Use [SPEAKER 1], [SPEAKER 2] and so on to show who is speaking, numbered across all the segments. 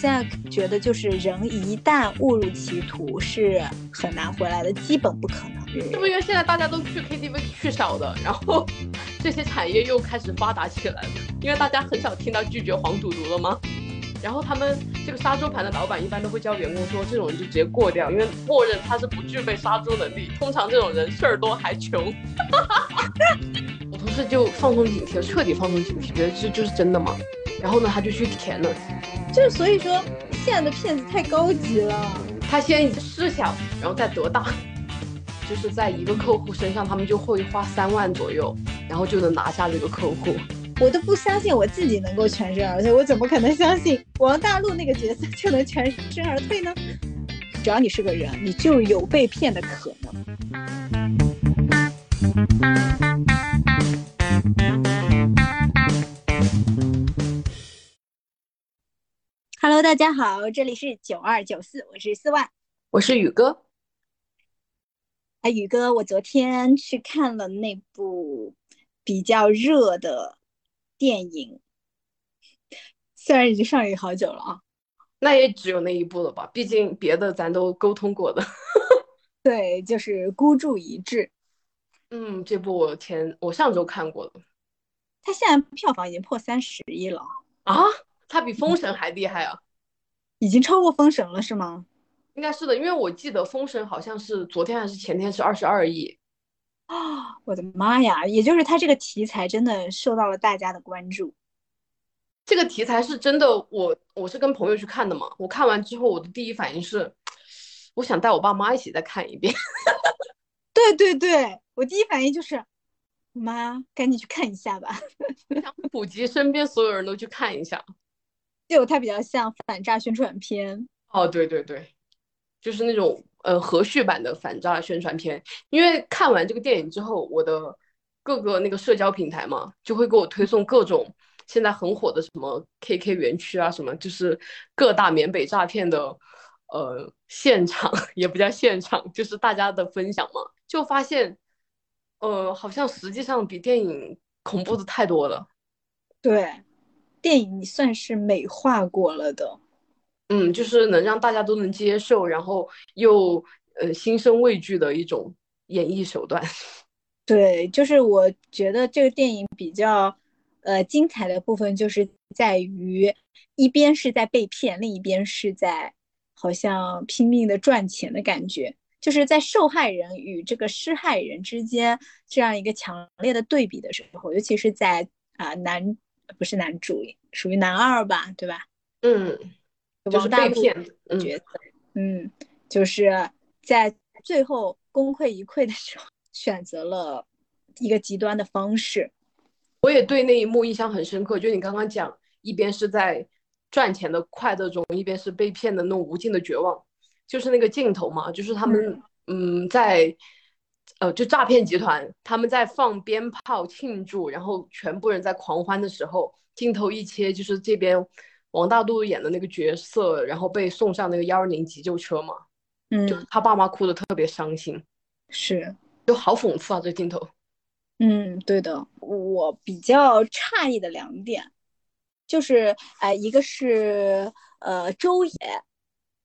[SPEAKER 1] 现在觉得，就是人一旦误入歧途，是很难回来的，基本不可能。
[SPEAKER 2] 是不是因为现在大家都去 KTV 去少的，然后这些产业又开始发达起来了？因为大家很少听到拒绝黄赌毒了吗？然后他们这个杀猪盘的老板一般都会教员工说，这种人就直接过掉，因为默认他是不具备杀猪能力。通常这种人事儿多还穷。我同事就放松警惕，彻底放松警惕，觉得这就是真的嘛。然后呢，他就去填了。
[SPEAKER 1] 就是所以说，现在的骗子太高级了。
[SPEAKER 2] 他先试想，然后再得大。就是在一个客户身上，他们就会花三万左右，然后就能拿下这个客户。
[SPEAKER 1] 我都不相信我自己能够全身而退，我怎么可能相信王大陆那个角色就能全身而退呢？只要你是个人，你就有被骗的可能。Hello，大家好，这里是九二九四，我是四万，
[SPEAKER 2] 我是宇哥。
[SPEAKER 1] 哎，宇哥，我昨天去看了那部比较热的。电影虽然已经上映好久了啊，
[SPEAKER 2] 那也只有那一部了吧？毕竟别的咱都沟通过的。
[SPEAKER 1] 对，就是孤注一掷。
[SPEAKER 2] 嗯，这部我前我上周看过了。
[SPEAKER 1] 它现在票房已经破三十亿了
[SPEAKER 2] 啊！它比《封神》还厉害啊！
[SPEAKER 1] 已经超过《封神》了是吗？
[SPEAKER 2] 应该是的，因为我记得《封神》好像是昨天还是前天是二十二亿。
[SPEAKER 1] 啊，我的妈呀！也就是他这个题材真的受到了大家的关注。
[SPEAKER 2] 这个题材是真的，我我是跟朋友去看的嘛。我看完之后，我的第一反应是，我想带我爸妈一起再看一遍。
[SPEAKER 1] 对对对，我第一反应就是，妈，赶紧去看一下吧。
[SPEAKER 2] 想普及身边所有人都去看一下。
[SPEAKER 1] 就它比较像反诈宣传片。
[SPEAKER 2] 哦，对对对，就是那种。呃，和煦版的反诈宣传片，因为看完这个电影之后，我的各个那个社交平台嘛，就会给我推送各种现在很火的什么 KK 园区啊，什么就是各大缅北诈骗的呃现场，也不叫现场，就是大家的分享嘛，就发现呃，好像实际上比电影恐怖的太多了。
[SPEAKER 1] 对，电影算是美化过了的。
[SPEAKER 2] 嗯，就是能让大家都能接受，然后又呃心生畏惧的一种演绎手段。
[SPEAKER 1] 对，就是我觉得这个电影比较呃精彩的部分，就是在于一边是在被骗，另一边是在好像拼命的赚钱的感觉，就是在受害人与这个施害人之间这样一个强烈的对比的时候，尤其是在啊男不是男主，属于男二吧，对吧？
[SPEAKER 2] 嗯。就是被骗
[SPEAKER 1] 角色，嗯，就是在最后功亏一篑的时候，选择了一个极端的方式。
[SPEAKER 2] 我也对那一幕印象很深刻，就你刚刚讲，一边是在赚钱的快乐中，一边是被骗的那种无尽的绝望，就是那个镜头嘛，就是他们，嗯，在，呃，就诈骗集团他们在放鞭炮庆祝，然后全部人在狂欢的时候，镜头一切，就是这边。王大陆演的那个角色，然后被送上那个幺二零急救车嘛，
[SPEAKER 1] 嗯，
[SPEAKER 2] 就他爸妈哭的特别伤心，
[SPEAKER 1] 是，
[SPEAKER 2] 就好讽刺啊这镜头。
[SPEAKER 1] 嗯，对的，我比较诧异的两点，就是哎，一个是呃周也，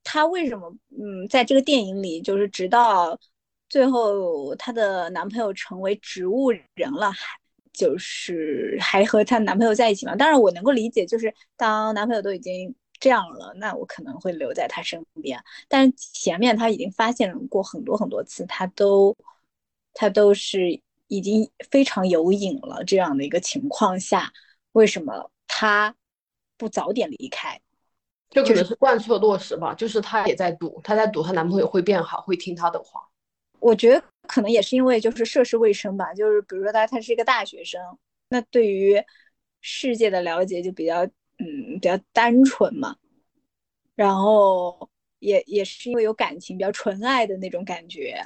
[SPEAKER 1] 他为什么嗯在这个电影里，就是直到最后她的男朋友成为植物人了还。就是还和她男朋友在一起嘛？当然我能够理解，就是当男朋友都已经这样了，那我可能会留在他身边。但是前面她已经发现过很多很多次，她都她都是已经非常有瘾了这样的一个情况下，为什么她不早点离开？
[SPEAKER 2] 就可能是贯彻落实吧，就是她也在赌，她在赌她男朋友会变好，会听她的话。
[SPEAKER 1] 我觉得可能也是因为就是涉世未深吧，就是比如说他他是一个大学生，那对于世界的了解就比较嗯比较单纯嘛，然后也也是因为有感情比较纯爱的那种感觉，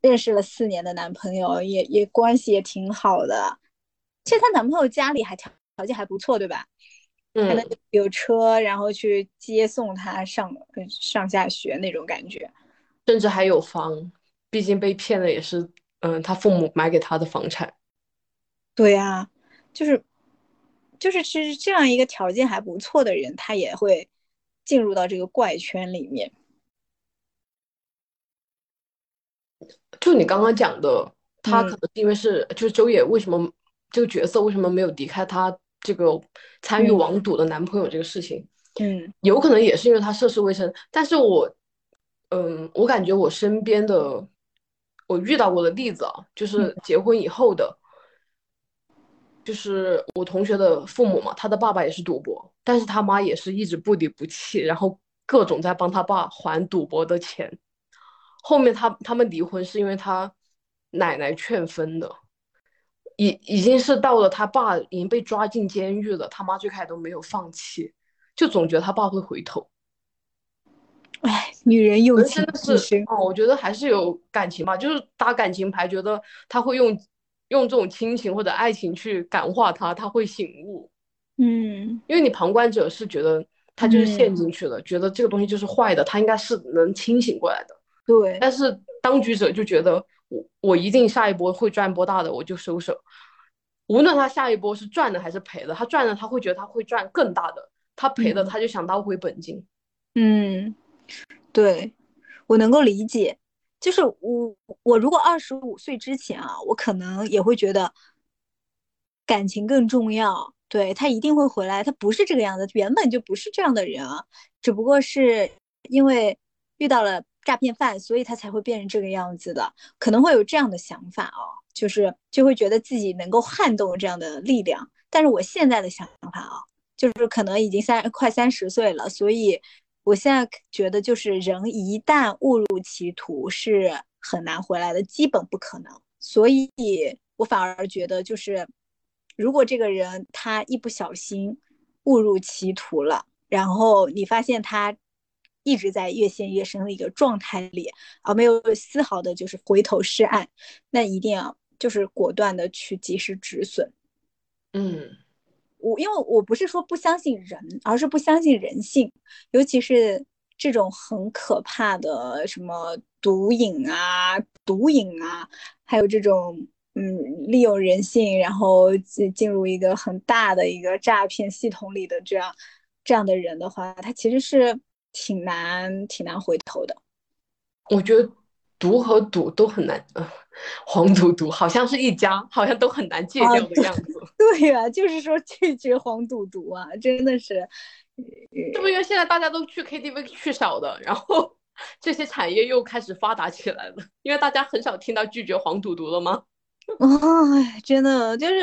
[SPEAKER 1] 认识了四年的男朋友也也关系也挺好的，其实她男朋友家里还条条件还不错，对吧？
[SPEAKER 2] 嗯，
[SPEAKER 1] 还能有车，然后去接送她上上下学那种感觉。
[SPEAKER 2] 甚至还有房，毕竟被骗的也是，嗯，他父母买给他的房产。
[SPEAKER 1] 对呀，就是就是其实这样一个条件还不错的人，他也会进入到这个怪圈里面。
[SPEAKER 2] 就你刚刚讲的，他可能是因为是，就是周也为什么这个角色为什么没有离开他这个参与网赌的男朋友这个事情？
[SPEAKER 1] 嗯，
[SPEAKER 2] 有可能也是因为他涉世未深。但是我，嗯，我感觉我身边的我遇到过的例子啊，就是结婚以后的，就是我同学的父母嘛，他的爸爸也是赌博，但是他妈也是一直不离不弃，然后各种在帮他爸还赌博的钱。后面他他们离婚是因为他奶奶劝分的，已已经是到了他爸已经被抓进监狱了，他妈最开始都没有放弃，就总觉得他爸会回头。
[SPEAKER 1] 哎，女人有情
[SPEAKER 2] 至深哦，我觉得还是有感情吧，就是打感情牌，觉得他会用用这种亲情或者爱情去感化他，他会醒悟。
[SPEAKER 1] 嗯，
[SPEAKER 2] 因为你旁观者是觉得他就是陷进去了，觉得这个东西就是坏的，他应该是能清醒过来的。
[SPEAKER 1] 对，
[SPEAKER 2] 但是当局者就觉得我我一定下一波会赚波大的，我就收手。无论他下一波是赚的还是赔的，他赚了他会觉得他会赚更大的，他赔的他就想捞回本金。
[SPEAKER 1] 嗯，对，我能够理解。就是我我如果二十五岁之前啊，我可能也会觉得感情更重要。对他一定会回来，他不是这个样子，原本就不是这样的人啊，只不过是因为遇到了。诈骗犯，所以他才会变成这个样子的，可能会有这样的想法哦，就是就会觉得自己能够撼动这样的力量。但是我现在的想法啊，就是可能已经三快三十岁了，所以我现在觉得就是人一旦误入歧途是很难回来的，基本不可能。所以我反而觉得就是，如果这个人他一不小心误入歧途了，然后你发现他。一直在越陷越深的一个状态里，而没有丝毫的就是回头是岸，那一定要就是果断的去及时止损。
[SPEAKER 2] 嗯，
[SPEAKER 1] 我因为我不是说不相信人，而是不相信人性，尤其是这种很可怕的什么毒瘾啊、毒瘾啊，还有这种嗯利用人性然后进进入一个很大的一个诈骗系统里的这样这样的人的话，他其实是。挺难，挺难回头的。
[SPEAKER 2] 我觉得毒和赌都很难，呃，黄赌毒好像是一家，好像都很难戒掉的样子。
[SPEAKER 1] 对呀，就是说拒绝黄赌毒啊，真的是。
[SPEAKER 2] 是不是因为现在大家都去 KTV 去少的，然后 这些产业又开始发达起来了？因为大家很少听到拒绝黄赌毒了吗？
[SPEAKER 1] 哎，真的就是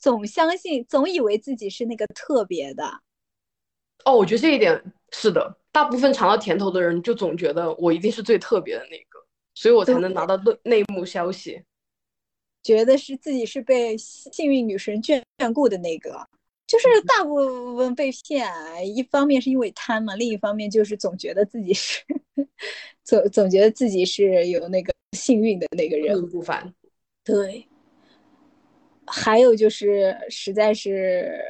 [SPEAKER 1] 总相信，总以为自己是那个特别的。
[SPEAKER 2] 哦，我觉得这一点是的。大部分尝到甜头的人就总觉得我一定是最特别的那个，所以我才能拿到内内幕消息，
[SPEAKER 1] 觉得是自己是被幸运女神眷眷顾的那个。就是大部分被骗，一方面是因为贪嘛，另一方面就是总觉得自己是 总总觉得自己是有那个幸运的那个人。
[SPEAKER 2] 不凡。
[SPEAKER 1] 对。还有就是实在是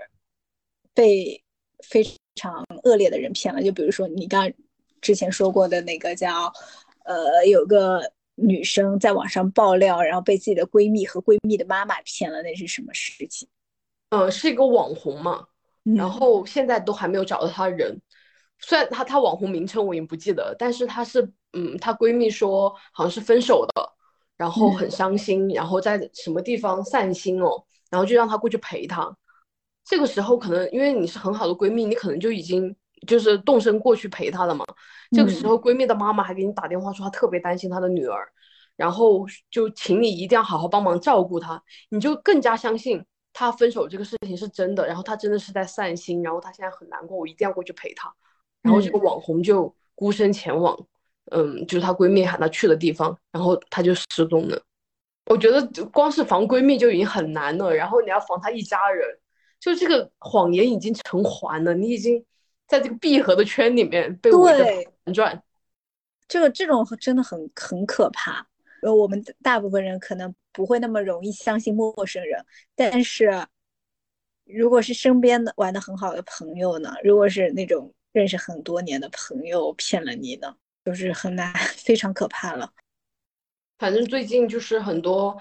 [SPEAKER 1] 被非。常恶劣的人骗了，就比如说你刚之前说过的那个叫，呃，有个女生在网上爆料，然后被自己的闺蜜和闺蜜的妈妈骗了，那是什么事情？
[SPEAKER 2] 呃，是一个网红嘛，然后现在都还没有找到她人。虽然她她网红名称我已经不记得，但是她是，嗯，她闺蜜说好像是分手的，然后很伤心，然后在什么地方散心哦，然后就让她过去陪她。这个时候可能因为你是很好的闺蜜，你可能就已经就是动身过去陪她了嘛。这个时候闺蜜的妈妈还给你打电话说她特别担心她的女儿，然后就请你一定要好好帮忙照顾她，你就更加相信她分手这个事情是真的，然后她真的是在散心，然后她现在很难过，我一定要过去陪她。然后这个网红就孤身前往，嗯，就是她闺蜜喊她去的地方，然后她就失踪了。我觉得光是防闺蜜就已经很难了，然后你要防她一家人。就这个谎言已经成环了，你已经在这个闭合的圈里面被围着盘转。
[SPEAKER 1] 这个这种真的很很可怕。呃，我们大部分人可能不会那么容易相信陌生人，但是如果是身边的玩的很好的朋友呢？如果是那种认识很多年的朋友骗了你呢，就是很难，非常可怕了。
[SPEAKER 2] 反正最近就是很多，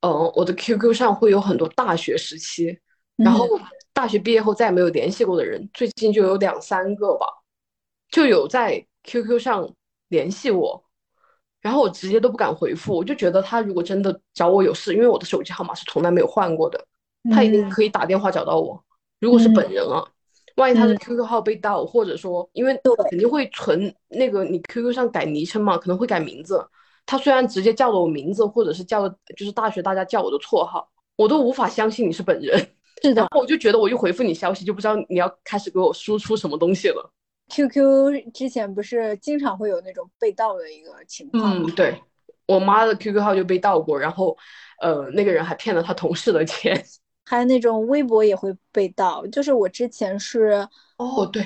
[SPEAKER 2] 嗯，我的 QQ 上会有很多大学时期。然后大学毕业后再也没有联系过的人，最近就有两三个吧，就有在 QQ 上联系我，然后我直接都不敢回复，我就觉得他如果真的找我有事，因为我的手机号码是从来没有换过的，他一定可以打电话找到我。如果是本人啊，万一他的 QQ 号被盗，或者说因为肯定会存那个你 QQ 上改昵称嘛，可能会改名字。他虽然直接叫了我名字，或者是叫了就是大学大家叫我的绰号，我都无法相信你是本人。
[SPEAKER 1] 是的，
[SPEAKER 2] 然后我就觉得我一回复你消息，就不知道你要开始给我输出什么东西了。
[SPEAKER 1] QQ 之前不是经常会有那种被盗的一个情况吗？
[SPEAKER 2] 嗯，对我妈的 QQ 号就被盗过，然后呃那个人还骗了他同事的钱。
[SPEAKER 1] 还有那种微博也会被盗，就是我之前是
[SPEAKER 2] 哦，对，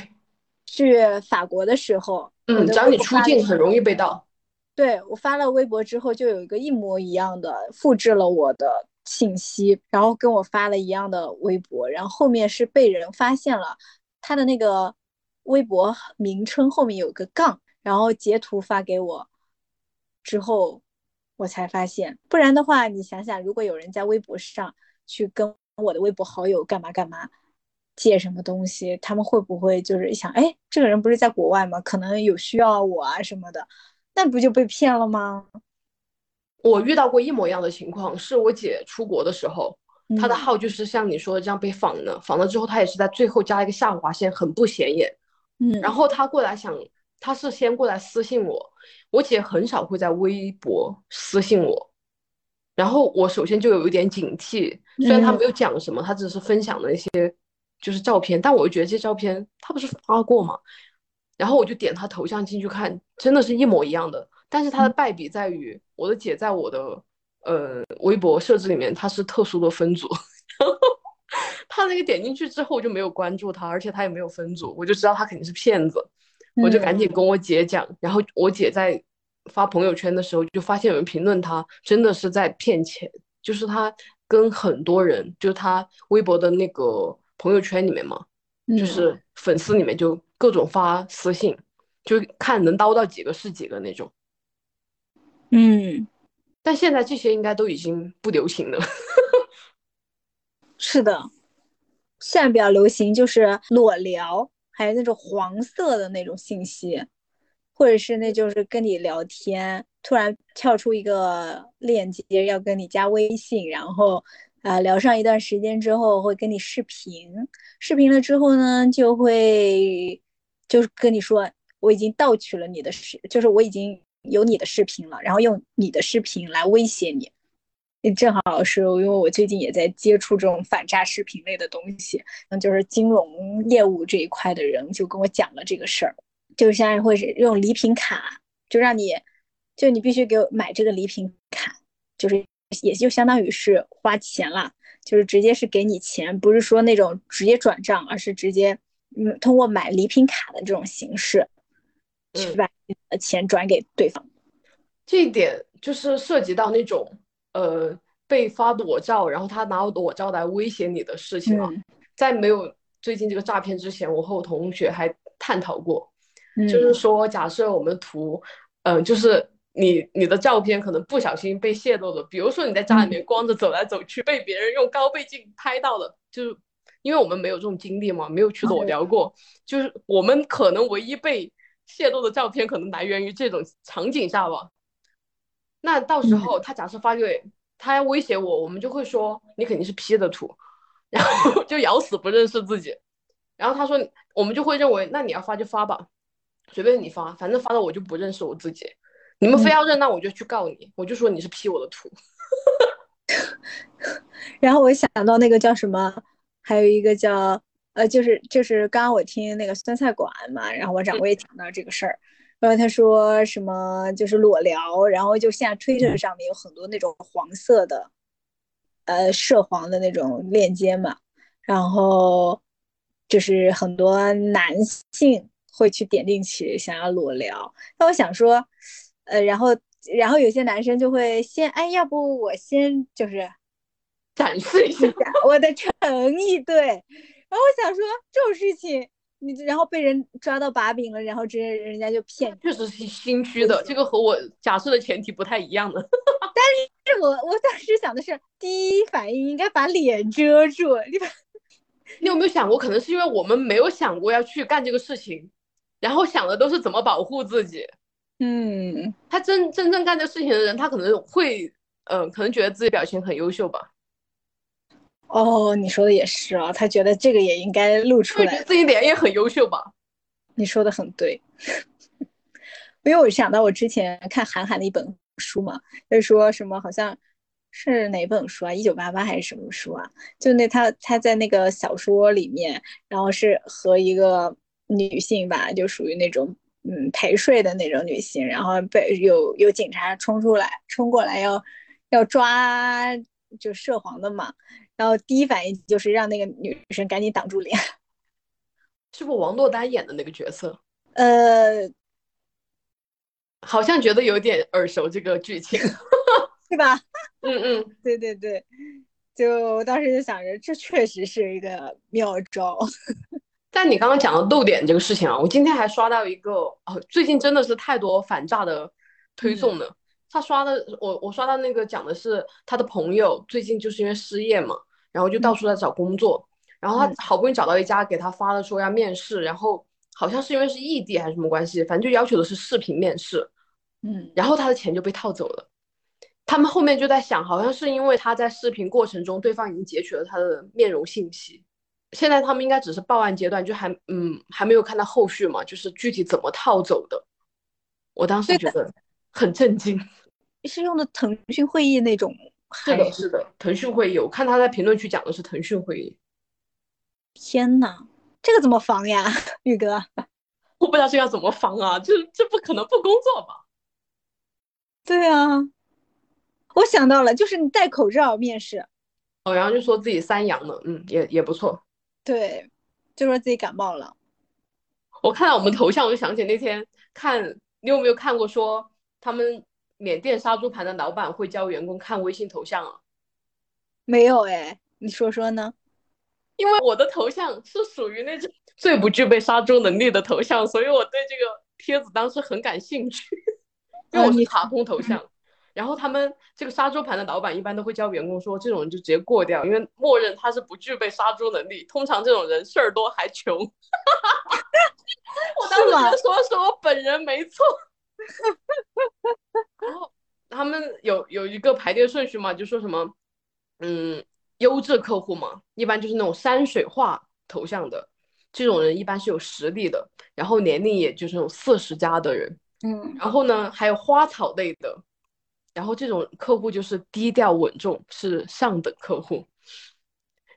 [SPEAKER 1] 去法国的时候，
[SPEAKER 2] 嗯，只要你出境很容易被盗。
[SPEAKER 1] 对我发了微博之后，就有一个一模一样的复制了我的信息，然后跟我发了一样的微博，然后后面是被人发现了他的那个微博名称后面有个杠，然后截图发给我之后，我才发现，不然的话，你想想，如果有人在微博上去跟我的微博好友干嘛干嘛。借什么东西，他们会不会就是想，哎，这个人不是在国外吗？可能有需要我啊什么的，那不就被骗了吗？
[SPEAKER 2] 我遇到过一模一样的情况，是我姐出国的时候，她的
[SPEAKER 1] 嗯
[SPEAKER 2] 号就是像你说的这样被仿的，仿了之后她也是在最后加一个下划线，很不显眼。
[SPEAKER 1] 嗯，
[SPEAKER 2] 然后她过来想，她是先过来私信我，我姐很少会在微博私信我，然后我首先就有一点警惕，虽然她
[SPEAKER 1] 嗯
[SPEAKER 2] 没有讲什么，她只是分享了一些就是照片，但我就觉得这些照片她不是发过吗？然后我就点她头像进去看，真的是一模一样的。但是它的败笔在于，我的姐在我的呃微博设置里面，她是特殊的分组，然 后她那个点进去之后，我就没有关注她，而且她也没有分组，我就知道她肯定是骗子，我就赶紧跟我姐讲，然后我姐在发朋友圈的时候，就发现有人评论她真的是在骗钱，就是她跟很多人，就是她微博的那个朋友圈里面嘛，就
[SPEAKER 1] 嗯。
[SPEAKER 2] 是粉丝里面就各种发私信，就看能叨到几个是几个那种。
[SPEAKER 1] 嗯，
[SPEAKER 2] 但现在这些应该都已经不流行了。
[SPEAKER 1] 是的，现在比较流行就是裸聊，还有那种黄色的那种信息，或者是那就是跟你聊天，突然跳出一个链接要跟你加微信，然后啊、聊上一段时间之后会跟你视频，视频了之后呢就会就是跟你说我已经盗取了你的视，就是我已经有你的视频了，然后用你的视频来威胁你。正好是因为我最近也在接触这种反诈视频类的东西，嗯，就是金融业务这一块的人就跟我讲了这个事儿，就是现在会是用礼品卡，就让你，就你必须给我买这个礼品卡，就是也就相当于是花钱了，就是直接是给你钱，不是说那种直接转账，而是直接嗯通过买礼品卡的这种形式，去
[SPEAKER 2] 嗯
[SPEAKER 1] 把你的钱转给对方。
[SPEAKER 2] 这一点就是涉及到那种呃被发裸照，然后他拿裸照来威胁你的事情啊。
[SPEAKER 1] 嗯
[SPEAKER 2] 在没有最近这个诈骗之前，我和我同学还探讨过，
[SPEAKER 1] 嗯，
[SPEAKER 2] 就是说，假设我们图，嗯、就是你你的照片可能不小心被泄露了，比如说你在家里面光着走来走去，被别人用高倍镜拍到了，就是因为我们没有这种经历嘛，没有去裸聊过，就是我们可能唯一被泄露的照片，可能来源于这种场景下吧。那到时候他假设发给他要威胁我，我们就会说你肯定是 P 的图，然后 就咬死不认识自己。然后他说，我们就会认为，那你要发就发吧，随便你发，反正发了我就不认识我自己。你们非要认，那我就去告你，我就说你是 P 我的图。
[SPEAKER 1] 然后我想到那个叫什么，还有一个叫呃，就是就是刚刚我听那个酸菜馆嘛，然后我掌柜也讲到这个事儿，然后他说什么就是裸聊，然后就现在推特上面有很多那种黄色的，呃涉黄的那种链接嘛，然后就是很多男性会去点进去想要裸聊，那我想说，呃，然后然后有些男生就会先，哎，要不我先就是。
[SPEAKER 2] 展示一下
[SPEAKER 1] 我的诚意，对。然后我想说这种事情，你然后被人抓到把柄了，然后直接人家就骗你。
[SPEAKER 2] 确实是心虚的，这个和我假设的前提不太一样的。
[SPEAKER 1] 但是我我当时想的是，第一反应应该把脸遮住，你把
[SPEAKER 2] 你有没有想过，可能是因为我们没有想过要去干这个事情，然后想的都是怎么保护自己。
[SPEAKER 1] 嗯，
[SPEAKER 2] 他真真正干这事情的人，他可能会，嗯，可能觉得自己表现很优秀吧。
[SPEAKER 1] 哦，你说的也是啊，他觉得这个也应该露出来，
[SPEAKER 2] 自己脸也很优秀吧。
[SPEAKER 1] 你说的很对，因为我想到我之前看韩寒的一本书嘛，就是说什么好像是哪本书啊，一九八八还是什么书啊？就那他他在那个小说里面，然后是和一个女性吧，就属于那种。嗯，陪睡的那种女性，然后被有有警察冲出来，冲过来要要抓，就涉黄的嘛。然后第一反应就是让那个女生赶紧挡住脸。
[SPEAKER 2] 是不王珞丹演的那个角色？
[SPEAKER 1] 呃，
[SPEAKER 2] 好像觉得有点耳熟这个剧情，
[SPEAKER 1] 对吧？
[SPEAKER 2] 嗯嗯，
[SPEAKER 1] 对对对，就当时就想着，这确实是一个妙招。
[SPEAKER 2] 但你刚刚讲的漏点这个事情啊，我今天还刷到一个哦，最近真的是太多反诈的推送了。他刷的我我刷到那个讲的是他的朋友最近就是因为失业嘛，然后就到处在找工作，然后他好不容易找到一家给他发了说要面试，然后好像是因为是异地还是什么关系，反正就要求的是视频面试，
[SPEAKER 1] 嗯，
[SPEAKER 2] 然后他的钱就被套走了。他们后面就在想，好像是因为他在视频过程中对方已经截取了他的面容信息。现在他们应该只是报案阶段，就还嗯还没有看到后续嘛，就是具体怎么套走的。我当时觉得很震惊，
[SPEAKER 1] 是用的腾讯会议那种？
[SPEAKER 2] 是的，是的，腾讯会议。我看他在评论区讲的是腾讯会议。
[SPEAKER 1] 天呐，这个怎么防呀，宇哥？
[SPEAKER 2] 我不知道这要怎么防啊，这这不可能不工作吧？
[SPEAKER 1] 对啊，我想到了，就是你戴口罩面试。
[SPEAKER 2] 哦，然后就说自己三阳了，嗯，也也不错。
[SPEAKER 1] 对，就说自己感冒了。
[SPEAKER 2] 我看到我们头像，我就想起那天看，你有没有看过说他们缅甸杀猪盘的老板会教员工看微信头像啊？
[SPEAKER 1] 没有哎，你说说呢？
[SPEAKER 2] 因为我的头像是属于那种最不具备杀猪能力的头像，所以我对这个帖子当时很感兴趣，因为我是卡通头像。然后他们这个杀猪盘的老板一般都会教员工说，这种人就直接过掉，因为默认他是不具备杀猪能力。通常这种人事儿多还穷。我当时觉得说是我本人没错。然后他们有有一个排列顺序嘛，就说什么，嗯，优质客户嘛，一般就是那种山水画头像的这种人，一般是有实力的，然后年龄也就是那种四十加的人。
[SPEAKER 1] 嗯，
[SPEAKER 2] 然后呢，还有花草类的。然后这种客户就是低调稳重，是上等客户。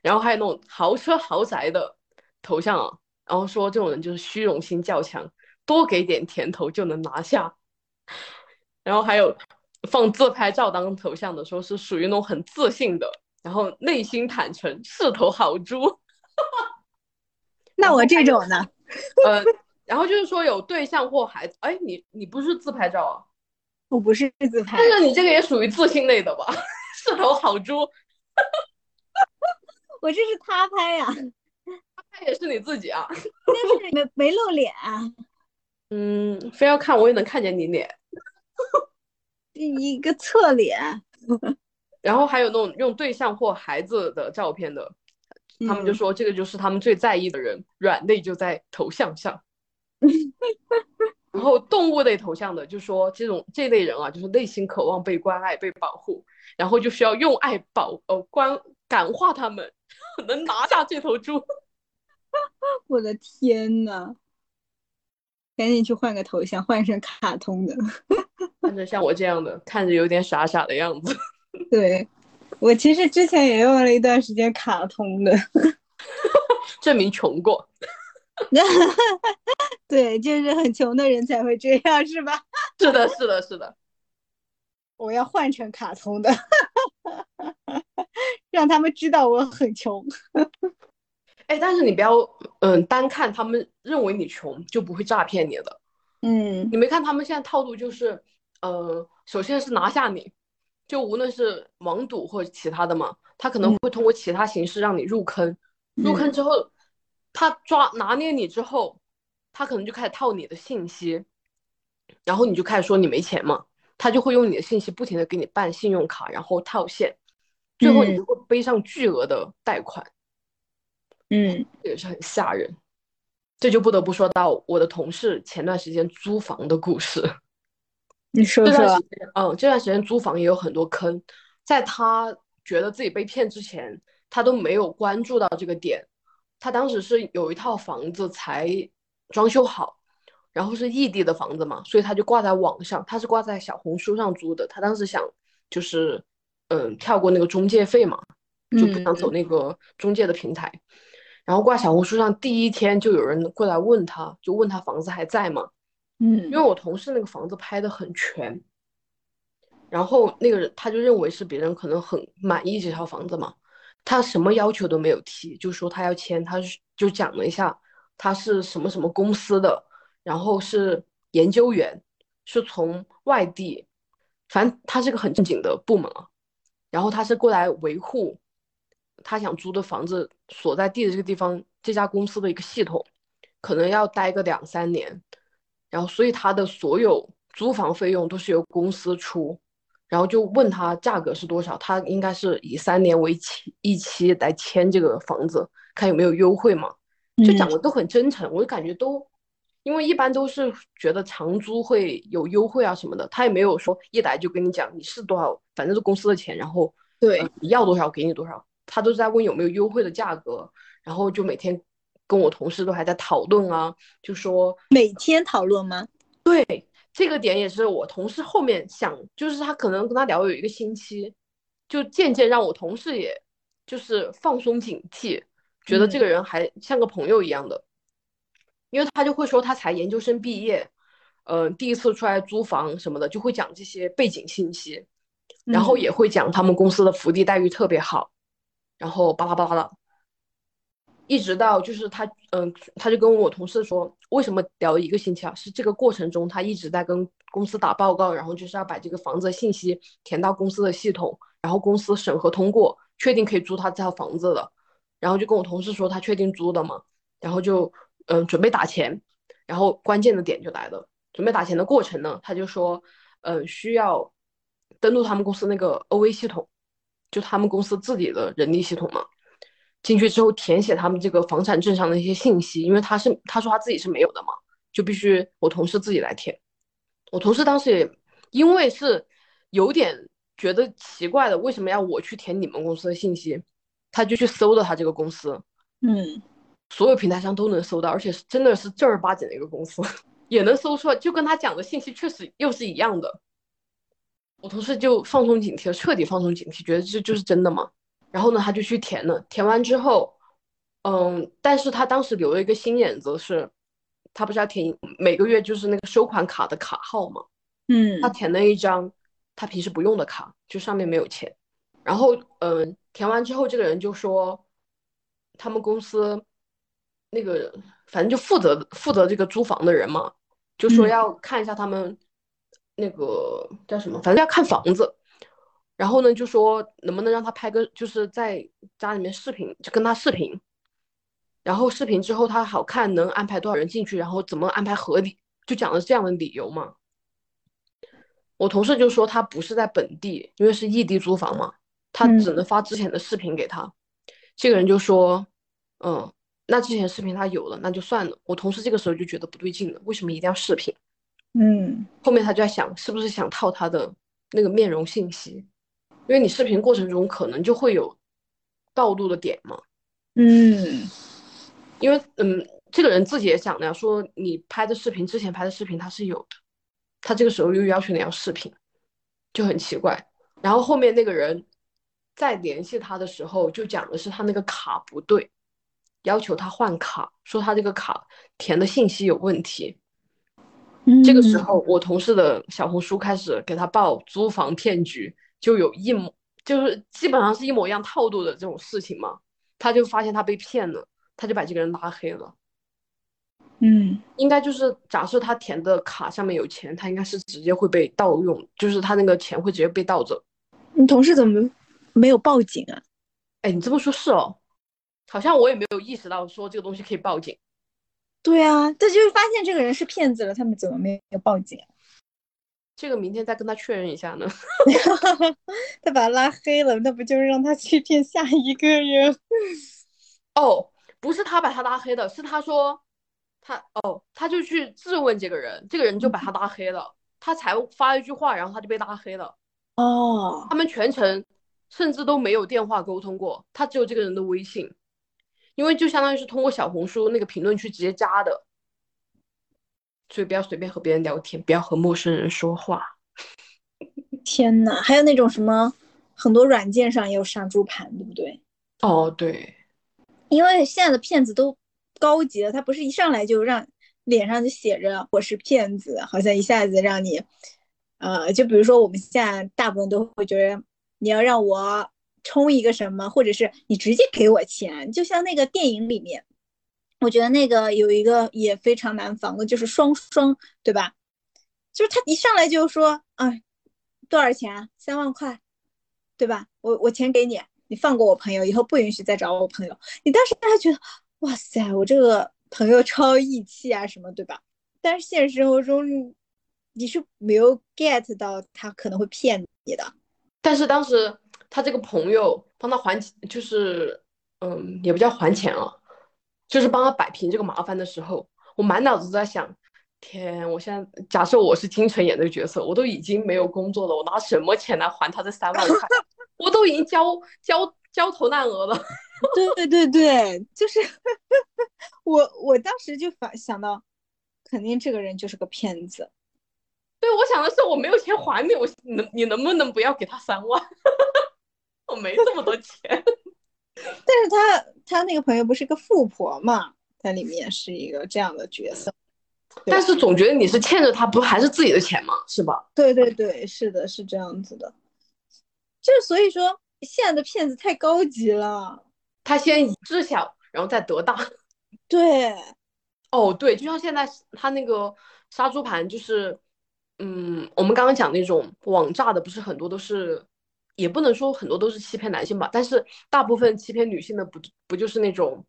[SPEAKER 2] 然后还有那种豪车豪宅的头像啊，然后说这种人就是虚荣心较强，多给点甜头就能拿下。然后还有放自拍照当头像的，时候是属于那种很自信的，然后内心坦诚，是头好猪。
[SPEAKER 1] 那我这种呢？
[SPEAKER 2] 呃，然后就是说有对象或孩子，哎，你你不是自拍照啊？
[SPEAKER 1] 我不是自拍，
[SPEAKER 2] 但是你这个也属于自信类的吧？是头好猪，
[SPEAKER 1] 我这是他拍呀，
[SPEAKER 2] 他拍也是你自己啊，
[SPEAKER 1] 但是没没露脸啊。
[SPEAKER 2] 嗯，非要看我也能看见你脸，
[SPEAKER 1] 一个侧脸。
[SPEAKER 2] 然后还有那种用对象或孩子的照片的，他们就说这个就是他们最在意的人，软肋就在头像上。然后动物类头像的，就说这种这类人啊，就是内心渴望被关爱、被保护，然后就需要用爱保呃关感化他们，能拿下这头猪。
[SPEAKER 1] 我的天呐，赶紧去换个头像，换成卡通的，
[SPEAKER 2] 换成像我这样的，看着有点傻傻的样子。
[SPEAKER 1] 对，我其实之前也用了一段时间卡通的，
[SPEAKER 2] 证明穷过。
[SPEAKER 1] 对，就是很穷的人才会这样，是吧？
[SPEAKER 2] 是的，是的，是的。
[SPEAKER 1] 我要换成卡通的，让他们知道我很穷。
[SPEAKER 2] 哎，但是你不要，嗯，单看他们认为你穷就不会诈骗你的。
[SPEAKER 1] 嗯，
[SPEAKER 2] 你没看他们现在套路就是，呃，首先是拿下你，就无论是网赌或者其他的嘛，他可能会通过其他形式让你入坑，入坑之后。他抓拿捏你之后，他可能就开始套你的信息，然后你就开始说你没钱嘛，他就会用你的信息不停的给你办信用卡，然后套现，最后你就会背上巨额的贷款。
[SPEAKER 1] 嗯，
[SPEAKER 2] 也是很吓人。这就不得不说到我的同事前段时间租房的故事。
[SPEAKER 1] 你说
[SPEAKER 2] 这段
[SPEAKER 1] 说
[SPEAKER 2] 时，间，嗯，这段时间租房也有很多坑，在他觉得自己被骗之前，他都没有关注到这个点。他当时是有一套房子才装修好，然后是异地的房子嘛，所以他就挂在网上，他是挂在小红书上租的。他当时想就是，嗯，跳过那个中介费嘛，就不想走那个中介的平台。然后挂小红书上第一天就有人过来问他，就问他房子还在吗？
[SPEAKER 1] 嗯。
[SPEAKER 2] 因为我同事那个房子拍的很全，然后那个人他就认为是别人可能很满意这套房子嘛，他什么要求都没有提，就说他要签，他就讲了一下他是什么什么公司的，然后是研究员，是从外地，反正他是个很正经的部门啊，然后他是过来维护他想租的房子所在地的这个地方这家公司的一个系统，可能要待个两三年。然后所以他的所有租房费用都是由公司出，然后就问他价格是多少，他应该是以三年为期一期来签这个房子，看有没有优惠嘛，就讲的都很真诚，我就感觉都，因为一般都是觉得长租会有优惠啊什么的，他也没有说一来就跟你讲你是多少，反正是公司的钱，然后
[SPEAKER 1] 对。
[SPEAKER 2] 呃你要多少给你多少，他都是在问有没有优惠的价格，然后就每天跟我同事都还在讨论啊，就说。
[SPEAKER 1] 每天讨论吗？
[SPEAKER 2] 对，这个点也是我同事后面想，就是他可能跟他聊有一个星期，就渐渐让我同事也就是放松警惕，觉得这个人还像个朋友一样的，因为他就会说他才研究生毕业，嗯、第一次出来租房什么的，就会讲这些背景信息，然后
[SPEAKER 1] 嗯
[SPEAKER 2] 也会讲他们公司的福利待遇特别好，然后巴拉巴拉的，一直到就是他，嗯，他就跟我同事说，为什么聊一个星期啊？是这个过程中他一直在跟公司打报告，然后就是要把这个房子的信息填到公司的系统，然后公司审核通过，确定可以租他这套房子了，然后就跟我同事说他确定租的嘛，然后就嗯准备打钱，然后关键的点就来了，准备打钱的过程呢，他就说，嗯需要登录他们公司那个 OA 系统，就他们公司自己的人力系统嘛。进去之后填写他们这个房产证上的一些信息，因为他是他说他自己是没有的嘛，就必须我同事自己来填。我同事当时也因为是有点觉得奇怪的，为什么要我去填你们公司的信息？他就去搜了他这个公司，
[SPEAKER 1] 嗯
[SPEAKER 2] 所有平台上都能搜到，而且是真的是正儿八经的一个公司，也能搜出来，就跟他讲的信息确实又是一样的。我同事就放松警惕了，彻底放松警惕，觉得这就是真的嘛。然后呢，他就去填了，填完之后，嗯，但是他当时留了一个心眼子是，他不是要填每个月就是那个收款卡的卡号嘛，
[SPEAKER 1] 嗯
[SPEAKER 2] 他填了一张他平时不用的卡，就上面没有钱。然后，嗯，填完之后，这个人就说，他们公司那个反正就负责负责这个租房的人嘛，就说
[SPEAKER 1] 嗯
[SPEAKER 2] 要看一下他们那个叫什么，反正要看房子。然后呢，就说能不能让他拍个，就是在家里面视频，就跟他视频。然后视频之后他好看，能安排多少人进去，然后怎么安排合理，就讲了这样的理由嘛。我同事就说他不是在本地，因为是异地租房嘛，他
[SPEAKER 1] 嗯
[SPEAKER 2] 只能发之前的视频给他。这个人就说，嗯，那之前视频他有了，那就算了。我同事这个时候就觉得不对劲了，为什么一定要视频？
[SPEAKER 1] 嗯
[SPEAKER 2] 后面他就在想，是不是想套他的那个面容信息？因为你视频过程中可能就会有暴露的点嘛。
[SPEAKER 1] 嗯
[SPEAKER 2] 因为嗯，这个人自己也讲了呀，说你拍的视频之前拍的视频他是有的，他这个时候又要求你要视频，就很奇怪。然后后面那个人再联系他的时候，就讲的是他那个卡不对，要求他换卡，说他这个卡填的信息有问题。
[SPEAKER 1] 嗯，
[SPEAKER 2] 这个时候，我同事的小红书开始给他报租房骗局，就有一模，就是基本上是一模一样套路的这种事情嘛。他就发现他被骗了，他就把这个人拉黑了。
[SPEAKER 1] 嗯
[SPEAKER 2] 应该就是假设他填的卡上面有钱，他应该是直接会被盗用，就是他那个钱会直接被盗走。
[SPEAKER 1] 你同事怎么没有报警啊？
[SPEAKER 2] 哎，你这么说，是哦，好像我也没有意识到说这个东西可以报警。
[SPEAKER 1] 对啊，这就是发现这个人是骗子了，他们怎么没有报警啊？
[SPEAKER 2] 这个明天再跟他确认一下呢。
[SPEAKER 1] 他把他拉黑了，那不就是让他去骗下一个人？
[SPEAKER 2] 哦，不是他把他拉黑的，是他说他哦，他就去质问这个人，这个人就把他拉黑了，他才发一句话，然后他就被拉黑了。
[SPEAKER 1] 哦，
[SPEAKER 2] 他们全程甚至都没有电话沟通过，他只有这个人的微信，因为就相当于是通过小红书那个评论区直接加的，所以不要随便和别人聊天，不要和陌生人说话。
[SPEAKER 1] 天呐，还有那种什么，很多软件上也有杀猪盘，对不对？
[SPEAKER 2] 哦，对，
[SPEAKER 1] 因为现在的骗子都高级了，他不是一上来就让脸上就写着我是骗子，好像一下子让你，呃，就比如说我们现在大部分都会觉得你要让我充一个什么，或者是你直接给我钱，就像那个电影里面，我觉得那个有一个也非常难防的，就是双双，对吧？就是他一上来就说，哎。多少钱？三万块，对吧？我我钱给你，你放过我朋友，以后不允许再找我朋友。你当时还觉得，哇塞，我这个朋友超义气啊，什么，对吧？但是现实生活中，你是没有 get 到他可能会骗你的。
[SPEAKER 2] 但是当时他这个朋友帮他还，就是嗯，也不叫还钱啊，就是帮他摆平这个麻烦的时候，我满脑子都在想。天，我现在假设我是金晨演这个角色，我都已经没有工作了，我拿什么钱来还他这三万块？我都已经焦焦焦头烂额了。
[SPEAKER 1] 对对对对，就是 我我当时就反想到，肯定这个人就是个骗子。
[SPEAKER 2] 对，我想的是我没有钱还你，我能你能不能不要给他三万？我没这么多钱。
[SPEAKER 1] 但是他他那个朋友不是个富婆嘛，在里面是一个这样的角色。
[SPEAKER 2] 但是总觉得你是欠着他，不还是自己的钱吗？是吧？
[SPEAKER 1] 对对对，是的，是这样子的。就所以说，现在的骗子太高级了。
[SPEAKER 2] 他先知晓，然后再得大。
[SPEAKER 1] 对，
[SPEAKER 2] 哦对，就像现在他那个杀猪盘，就是，嗯，我们刚刚讲那种网诈的，不是很多都是，也不能说很多都是欺骗男性吧，但是大部分欺骗女性的，不不就是那种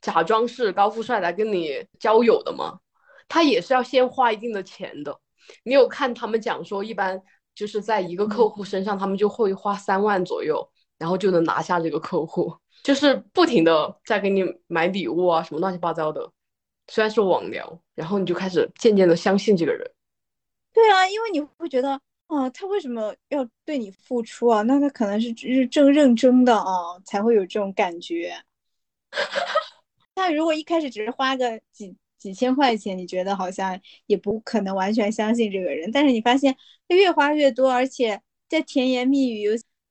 [SPEAKER 2] 假装是高富帅来跟你交友的吗？他也是要先花一定的钱的，你有看他们讲说，一般就是在一个客户身上，他们就会花三万左右，然后就能拿下这个客户，就是不停的在给你买礼物啊，什么乱七八糟的。虽然是网聊，然后你就开始渐渐的相信这个人。
[SPEAKER 1] 对啊，因为你会觉得啊，他为什么要对你付出啊？那他可能是是正认真的啊，才会有这种感觉。那如果一开始只是花个几。几千块钱，你觉得好像也不可能完全相信这个人，但是你发现他越花越多，而且在甜言蜜语，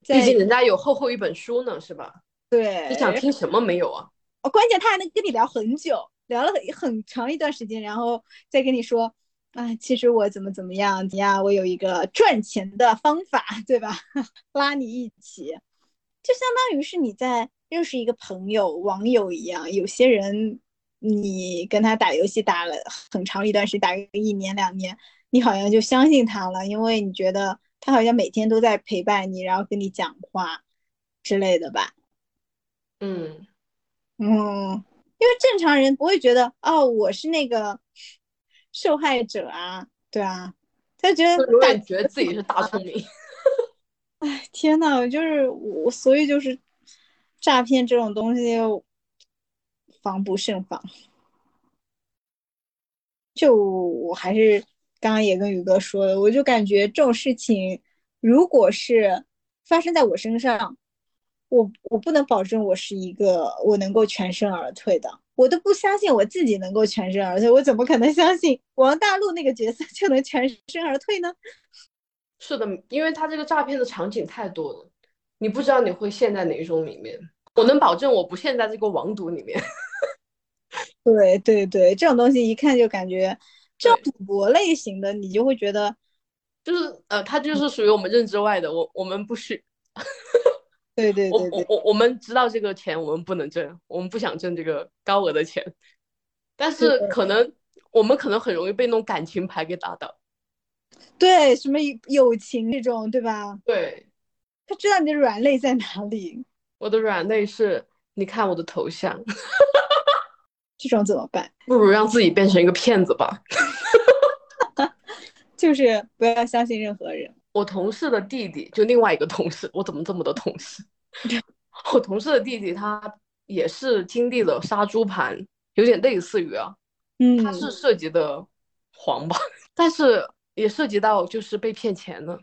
[SPEAKER 2] 毕竟人家有厚厚一本书呢，是吧？
[SPEAKER 1] 对，
[SPEAKER 2] 你想听什么没有啊？
[SPEAKER 1] 哦，关键他还能跟你聊很久，聊了很很长一段时间，然后再跟你说，啊，其实我怎么怎么样呀，我有一个赚钱的方法，对吧？拉你一起，就相当于是你在认识一个朋友、网友一样，有些人。你跟他打游戏打了很长一段时间，打个一年两年，你好像就相信他了，因为你觉得他好像每天都在陪伴你，然后跟你讲话之类的吧？
[SPEAKER 2] 嗯
[SPEAKER 1] 嗯，因为正常人不会觉得哦，我是那个受害者啊，对啊，他觉得
[SPEAKER 2] 永远觉得自己是大聪明。
[SPEAKER 1] 哎，天呐，就是我，所以就是诈骗这种东西。防不胜防，就我还是刚刚也跟宇哥说的，我就感觉这种事情，如果是发生在我身上，我我不能保证我是一个我能够全身而退的，我都不相信我自己能够全身而退，我怎么可能相信王大陆那个角色就能全身而退呢？
[SPEAKER 2] 是的，因为他这个诈骗的场景太多了，你不知道你会陷在哪一种里面。我能保证我不陷在这个网赌里面。
[SPEAKER 1] 对对对，这种东西一看就感觉，这种赌博类型的，你就会觉得，
[SPEAKER 2] 就是呃，它就是属于我们认知外的，我我们不需。
[SPEAKER 1] 对对对
[SPEAKER 2] 对，我我我们知道这个钱我们不能挣，我们不想挣这个高额的钱，但是可能我们可能很容易被那种感情牌给打倒。
[SPEAKER 1] 对，什么友情这种，对吧？
[SPEAKER 2] 对，
[SPEAKER 1] 他知道你的软肋在哪里。
[SPEAKER 2] 我的软肋是，你看我的头像。
[SPEAKER 1] 这种怎么办？
[SPEAKER 2] 不如让自己变成一个骗子吧。
[SPEAKER 1] 就是不要相信任何人。
[SPEAKER 2] 我同事的弟弟，就另外一个同事，我怎么这么多同事？我同事的弟弟，他也是经历了杀猪盘，有点类似于啊，
[SPEAKER 1] 嗯，
[SPEAKER 2] 他是涉及的黄吧，但是也涉及到就是被骗钱了，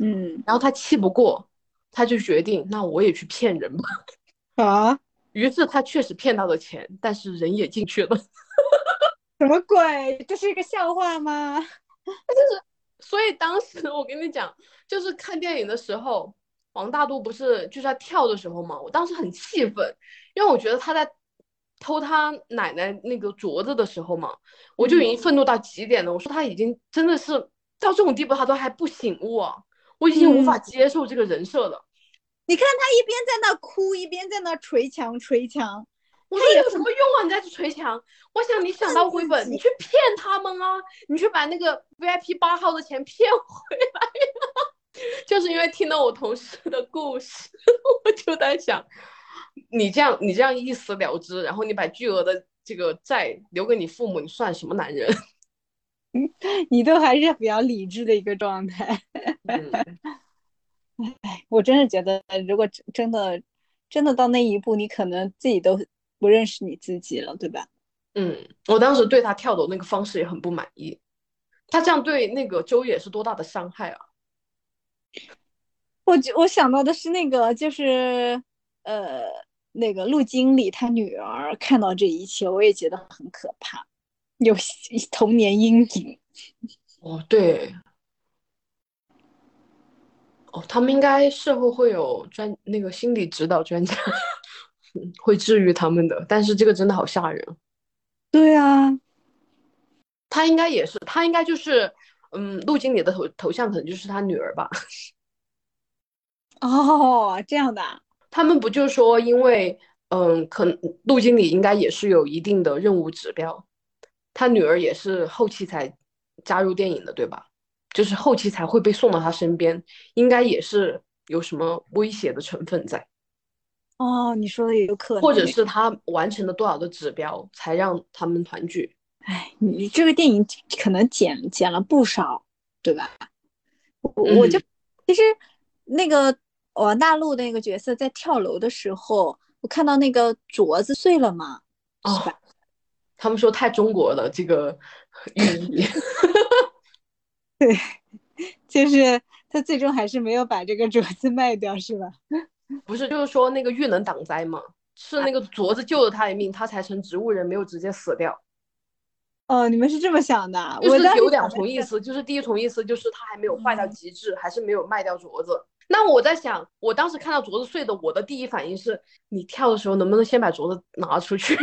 [SPEAKER 1] 嗯
[SPEAKER 2] 然后他气不过，他就决定那我也去骗人吧，
[SPEAKER 1] 啊，
[SPEAKER 2] 于是他确实骗到了钱，但是人也进去了。
[SPEAKER 1] 什么鬼？这是一个笑话吗？
[SPEAKER 2] 所以当时我跟你讲，就是看电影的时候，王大陆不是就是他跳的时候嘛，我当时很气愤，因为我觉得他在偷他奶奶那个镯子的时候嘛，我就已经愤怒到极点了。我说他已经真的是到这种地步，他都还不醒悟啊！我已经无法接受这个人设了。
[SPEAKER 1] 你看他一边在那哭，一边在那捶墙捶墙。
[SPEAKER 2] 我说有什么用啊？你在这捶墙？我想你想到回本，你去骗他们啊！你去把那个 VIP 八号的钱骗回来呀！就是因为听到我同事的故事，我就在想，你这样你这样一死了之，然后你把巨额的这个债留给你父母，你算什么男人？
[SPEAKER 1] 你都还是比较理智的一个状态。
[SPEAKER 2] 嗯，
[SPEAKER 1] 哎，我真是觉得，如果真的真的到那一步，你可能自己都不认识你自己了，对吧？
[SPEAKER 2] 嗯，我当时对他跳楼那个方式也很不满意，他这样对那个周也是多大的伤害啊！
[SPEAKER 1] 我我想到的是那个，就是呃，那个陆经理他女儿看到这一切，我也觉得很可怕，有童年阴影。
[SPEAKER 2] 哦，对，哦，他们应该事后会有专那个心理指导专家会治愈他们的，但是这个真的好吓人。
[SPEAKER 1] 对啊，
[SPEAKER 2] 他应该也是，他应该就是，嗯，陆经理的头头像可能就是他女儿吧。
[SPEAKER 1] 哦，这样的，
[SPEAKER 2] 他们不就说，因为，嗯，可能陆经理应该也是有一定的任务指标，他女儿也是后期才加入电影的，对吧？就是后期才会被送到他身边，应该也是有什么威胁的成分在。
[SPEAKER 1] 哦，你说的也有可能，
[SPEAKER 2] 或者是他完成了多少的指标，才让他们团聚？
[SPEAKER 1] 哎，你这个电影可能剪剪了不少，对吧？我我就、
[SPEAKER 2] 嗯
[SPEAKER 1] 其实那个王大陆那个角色在跳楼的时候，我看到那个镯子碎了嘛，是
[SPEAKER 2] 哦
[SPEAKER 1] 吧？
[SPEAKER 2] 他们说太中国了，这个 寓意。
[SPEAKER 1] 对就是他最终还是没有把这个镯子卖掉，是吧？
[SPEAKER 2] 不是，就是说那个玉能挡灾嘛，是那个镯子救了他一命，他才成植物人，没有直接死掉。
[SPEAKER 1] 哦，你们是这么想的？
[SPEAKER 2] 就
[SPEAKER 1] 我
[SPEAKER 2] 有两重意思，就是第一重意思就是他还没有坏到
[SPEAKER 1] 嗯
[SPEAKER 2] 极致，还是没有卖掉镯子。那我在想，我当时看到镯子碎的，我的第一反应是，你跳的时候能不能先把镯子拿出去？
[SPEAKER 1] 我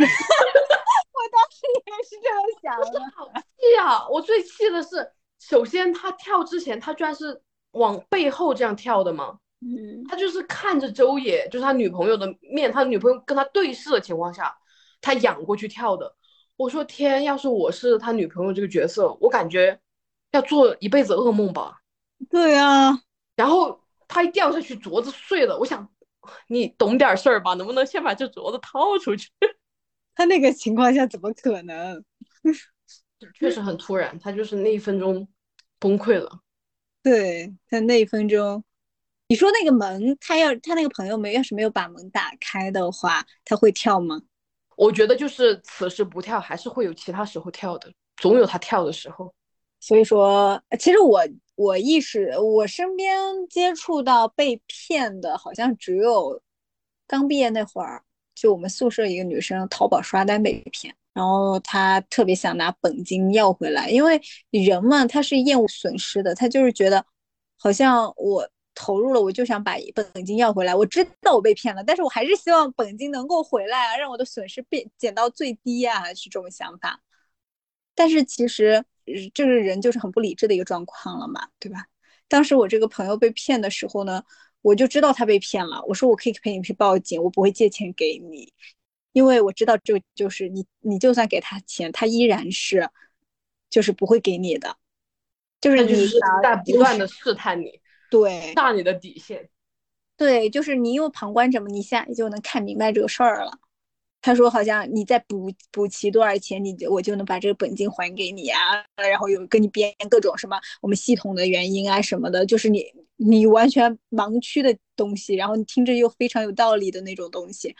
[SPEAKER 1] 当时也是这么想的。
[SPEAKER 2] 好气啊！我最气的是，首先他跳之前，他居然是往背后这样跳的嘛，
[SPEAKER 1] 嗯，
[SPEAKER 2] 他就是看着周野，就是他女朋友的面，他女朋友跟他对视的情况下，他仰过去跳的。我说天，要是我是他女朋友这个角色，我感觉要做一辈子噩梦吧。
[SPEAKER 1] 对啊，
[SPEAKER 2] 然后他一掉下去，镯子碎了，我想你懂点事儿吧？能不能先把这镯子掏出去？
[SPEAKER 1] 他那个情况下怎么可能？
[SPEAKER 2] 确实很突然，他就是那一分钟崩溃了。
[SPEAKER 1] 对他那一分钟，你说那个门，他要他那个朋友没要是没有把门打开的话，他会跳吗？
[SPEAKER 2] 我觉得就是此时不跳，还是会有其他时候跳的，总有他跳的时候。
[SPEAKER 1] 所以说，其实我我意识我身边接触到被骗的，好像只有刚毕业那会儿，就我们宿舍一个女生淘宝刷单被骗，然后她特别想拿本金要回来，因为人嘛，他是厌恶损失的，他就是觉得好像我投入了，我就想把本金要回来。我知道我被骗了，但是我还是希望本金能够回来啊，让我的损失变减到最低啊，是这种想法。但是其实这个人就是很不理智的一个状况了嘛，对吧？当时我这个朋友被骗的时候呢，我就知道他被骗了。我说我可以陪你去报警，我不会借钱给你，因为我知道这就是你，你就算给他钱，他依然是就是不会给你的，就是你
[SPEAKER 2] 是在不断的试探你，
[SPEAKER 1] 对
[SPEAKER 2] 炸你的底线。
[SPEAKER 1] 对，就是你又旁观者嘛，你现在就能看明白这个事儿了。他说好像你再补补齐多少钱，你我就能把这个本金还给你啊，然后有跟你编各种什么我们系统的原因啊什么的，就是你你完全盲区的东西，然后你听着又非常有道理的那种东西。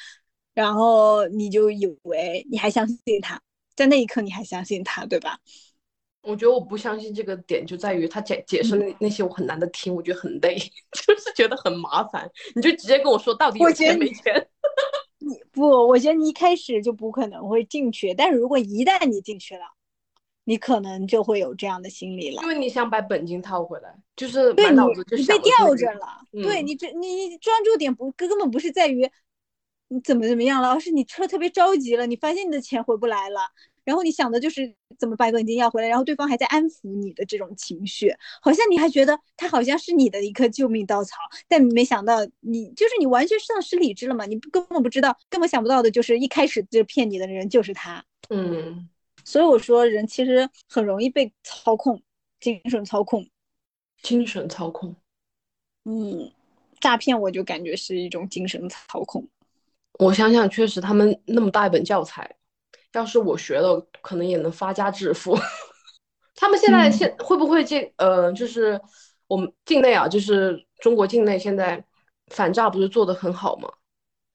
[SPEAKER 1] 然后你就以为你还相信他，在那一刻你还相信他，对吧？
[SPEAKER 2] 我觉得我不相信这个点就在于他解解释那那些我很难的听，我觉得很累，就是觉得很麻烦。你就直接跟我说到底有钱没钱。
[SPEAKER 1] 你不，我觉得你一开始就不可能会进去，但是如果一旦你进去了，你可能就会有这样的心理了，
[SPEAKER 2] 因为你想把本金套回来，就是
[SPEAKER 1] 对
[SPEAKER 2] 满脑子就
[SPEAKER 1] 你被
[SPEAKER 2] 想着自己
[SPEAKER 1] 吊着了，
[SPEAKER 2] 嗯
[SPEAKER 1] 对你这你专注点不根本不是在于你怎么怎么样了，而是你车特别着急了，你发现你的钱回不来了，然后你想的就是怎么把本金要回来，然后对方还在安抚你的这种情绪，好像你还觉得他好像是你的一颗救命稻草，但没想到你就是你完全丧失理智了嘛，你根本不知道，根本想不到的就是一开始就骗你的人就是他，
[SPEAKER 2] 嗯，
[SPEAKER 1] 所以我说人其实很容易被操控，精神操控。
[SPEAKER 2] 精神操控。
[SPEAKER 1] 嗯，诈骗我就感觉是一种精神操控。
[SPEAKER 2] 我想想，确实他们那么大一本教材，要是我学了，可能也能发家致富。他们现在
[SPEAKER 1] 嗯
[SPEAKER 2] 现会不会这呃，就是我们境内啊，就是中国境内现在反诈不是做的很好吗？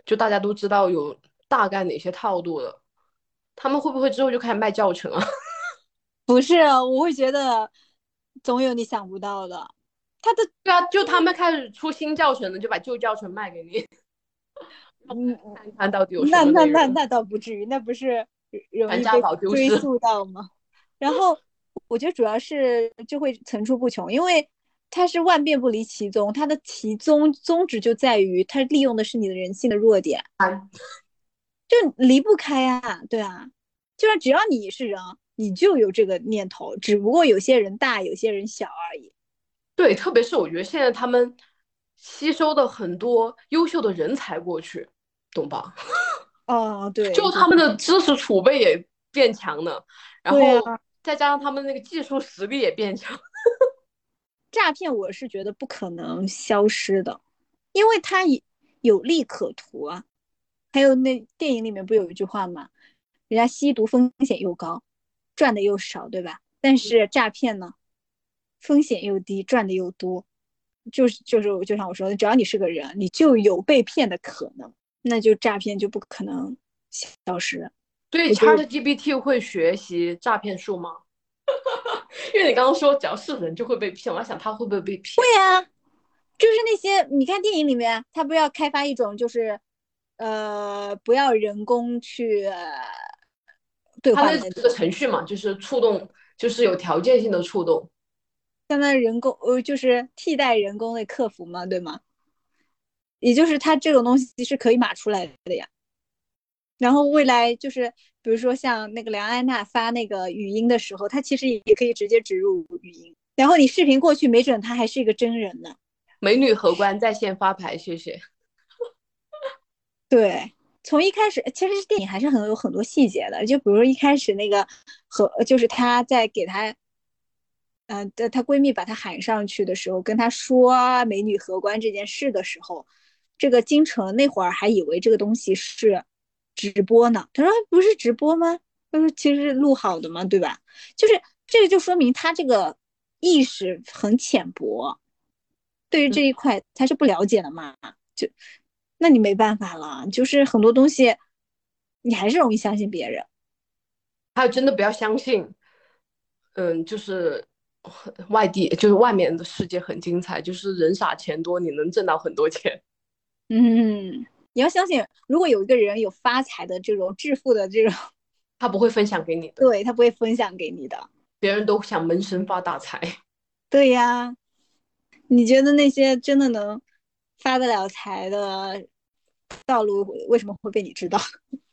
[SPEAKER 2] 就大家都知道有大概哪些套路了，他们会不会之后就开始卖教程啊？
[SPEAKER 1] 不是，我会觉得总有你想不到的。他的
[SPEAKER 2] 对啊，就他们开始出新教程了，就把旧教程卖给你，
[SPEAKER 1] 嗯，
[SPEAKER 2] 看看到底有什
[SPEAKER 1] 那。那那那倒不至于，那不是容易被追溯到吗？然后我觉得主要是就会层出不穷，因为它是万变不离其宗，它的其宗宗旨就在于它利用的是你的人性的弱点，就离不开啊，对啊，就是只要你是人，你就有这个念头，只不过有些人大，有些人小而已。
[SPEAKER 2] 对，特别是我觉得现在他们吸收的很多优秀的人才过去，懂吧？
[SPEAKER 1] 哦，对，
[SPEAKER 2] 就他们的知识储备也变强了，然后再加上他们那个技术实力也变强。
[SPEAKER 1] 诈骗，我是觉得不可能消失的，因为它有有利可图啊。还有那电影里面不有一句话吗？人家吸毒风险又高，赚的又少，对吧？但是诈骗呢，风险又低，赚的又多。就是就是，就像我说的，只要你是个人，你就有被骗的可能，那就诈骗就不可能消失。
[SPEAKER 2] 所以
[SPEAKER 1] 我觉得
[SPEAKER 2] ChatGPT 会学习诈骗术吗？因为你刚刚说只要是人就会被骗，我在想他会不会被骗？
[SPEAKER 1] 会啊、就是那些你看电影里面，他不是要开发一种就是，呃，不要人工去呃对
[SPEAKER 2] 他
[SPEAKER 1] 话的
[SPEAKER 2] 那个程序嘛，就是触动，就是有条件性的触动。
[SPEAKER 1] 相当于人工呃就是替代人工的客服嘛，对吗？也就是它这种东西是可以码出来的呀。然后未来就是比如说像那个梁安娜发那个语音的时候，它其实也可以直接植入语音，然后你视频过去，没准她还是一个真人呢。
[SPEAKER 2] 美女荷官在线发牌，谢谢。
[SPEAKER 1] 对，从一开始，其实电影还是很有很多细节的，就比如说一开始那个和就是她在给她，呃，的她闺蜜把她喊上去的时候，跟她说美女荷官这件事的时候，这个金城那会儿还以为这个东西是直播呢，他说不是直播吗？他说其实是录好的嘛，对吧？就是这个就说明他这个意识很浅薄，对于这一块他是不了解的嘛，就那你没办法了，就是很多东西你还是容易相信别人。
[SPEAKER 2] 还有真的不要相信，嗯，就是外地，就是外面的世界很精彩，就是人傻钱多，你能挣到很多钱。
[SPEAKER 1] 嗯，你要相信，如果有一个人有发财的这种致富的这种，
[SPEAKER 2] 他不会分享给你的，
[SPEAKER 1] 对他不会分享给你的。
[SPEAKER 2] 别人都想闷声发大财。
[SPEAKER 1] 对呀，你觉得那些真的能发得了财的道路，为什么会被你知道？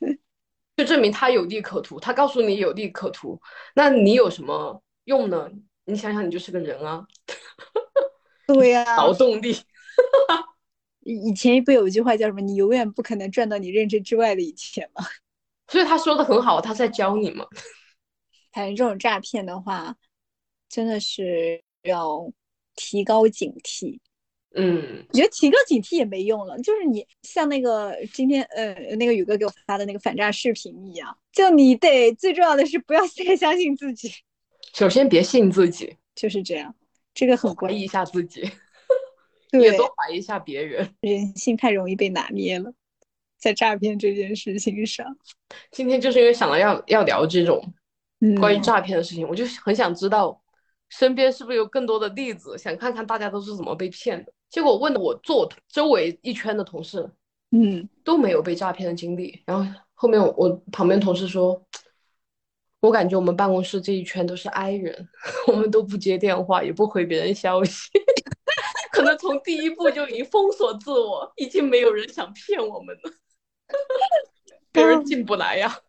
[SPEAKER 2] 就证明他有利可图，他告诉你有利可图，那你有什么用呢？你想想，你就是个人啊，
[SPEAKER 1] 对呀，
[SPEAKER 2] 劳动力。
[SPEAKER 1] 以前不有一句话叫什么？你永远不可能赚到你认知之外的一切吗？
[SPEAKER 2] 所以他说的很好，他在教你嘛。
[SPEAKER 1] 反正这种诈骗的话，真的是要提高警惕。
[SPEAKER 2] 嗯，
[SPEAKER 1] 我觉得提高警惕也没用了，就是你像那个今天呃那个宇哥给我发的那个反诈视频一样，就你得最重要的是不要太相信自己，
[SPEAKER 2] 首先别信自己，
[SPEAKER 1] 就是这样，这个很
[SPEAKER 2] 怀
[SPEAKER 1] 关
[SPEAKER 2] 疑一下自己，
[SPEAKER 1] 对
[SPEAKER 2] 也多怀疑一下别人。
[SPEAKER 1] 人性太容易被拿捏了。在诈骗这件事情上。
[SPEAKER 2] 今天就是因为想到要要聊这种关于
[SPEAKER 1] 嗯
[SPEAKER 2] 诈骗的事情，我就很想知道身边是不是有更多的例子，想看看大家都是怎么被骗的。结果问的我做周围一圈的同事
[SPEAKER 1] 嗯，
[SPEAKER 2] 都没有被诈骗的经历，然后后面我我旁边同事说，我感觉我们办公室这一圈都是 I 人，我们都不接电话，也不回别人消息，可能从第一步就已经封锁自我，已经没有人想骗我们了，别人进不来呀。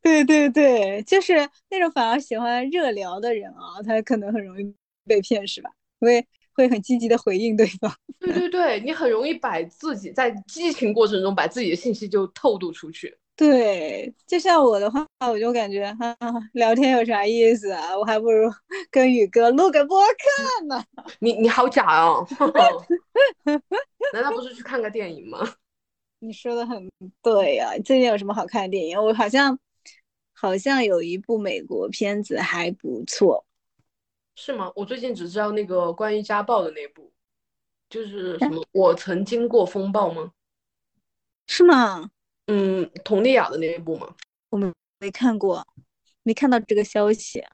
[SPEAKER 1] 对对对，就是那种反而喜欢热聊的人啊，他可能很容易被骗，是吧？因为会很积极的回应对方。
[SPEAKER 2] 对对对，你很容易把自己在激情过程中把自己的信息就透露出去。
[SPEAKER 1] 对，就像我的话，我就感觉啊，聊天有啥意思啊？我还不如 跟宇哥录个播客呢。
[SPEAKER 2] 你你好假哦！难道不是去看个电影吗？
[SPEAKER 1] 你说的很对呀、最近有什么好看的电影？我好像好像有一部美国片子还不错。
[SPEAKER 2] 是吗？我最近只知道那个关于家暴的那部，就是什么我曾经过风暴吗？
[SPEAKER 1] 是吗？
[SPEAKER 2] 嗯，佟丽娅的那一部吗？
[SPEAKER 1] 我们没看过，没看到这个消息。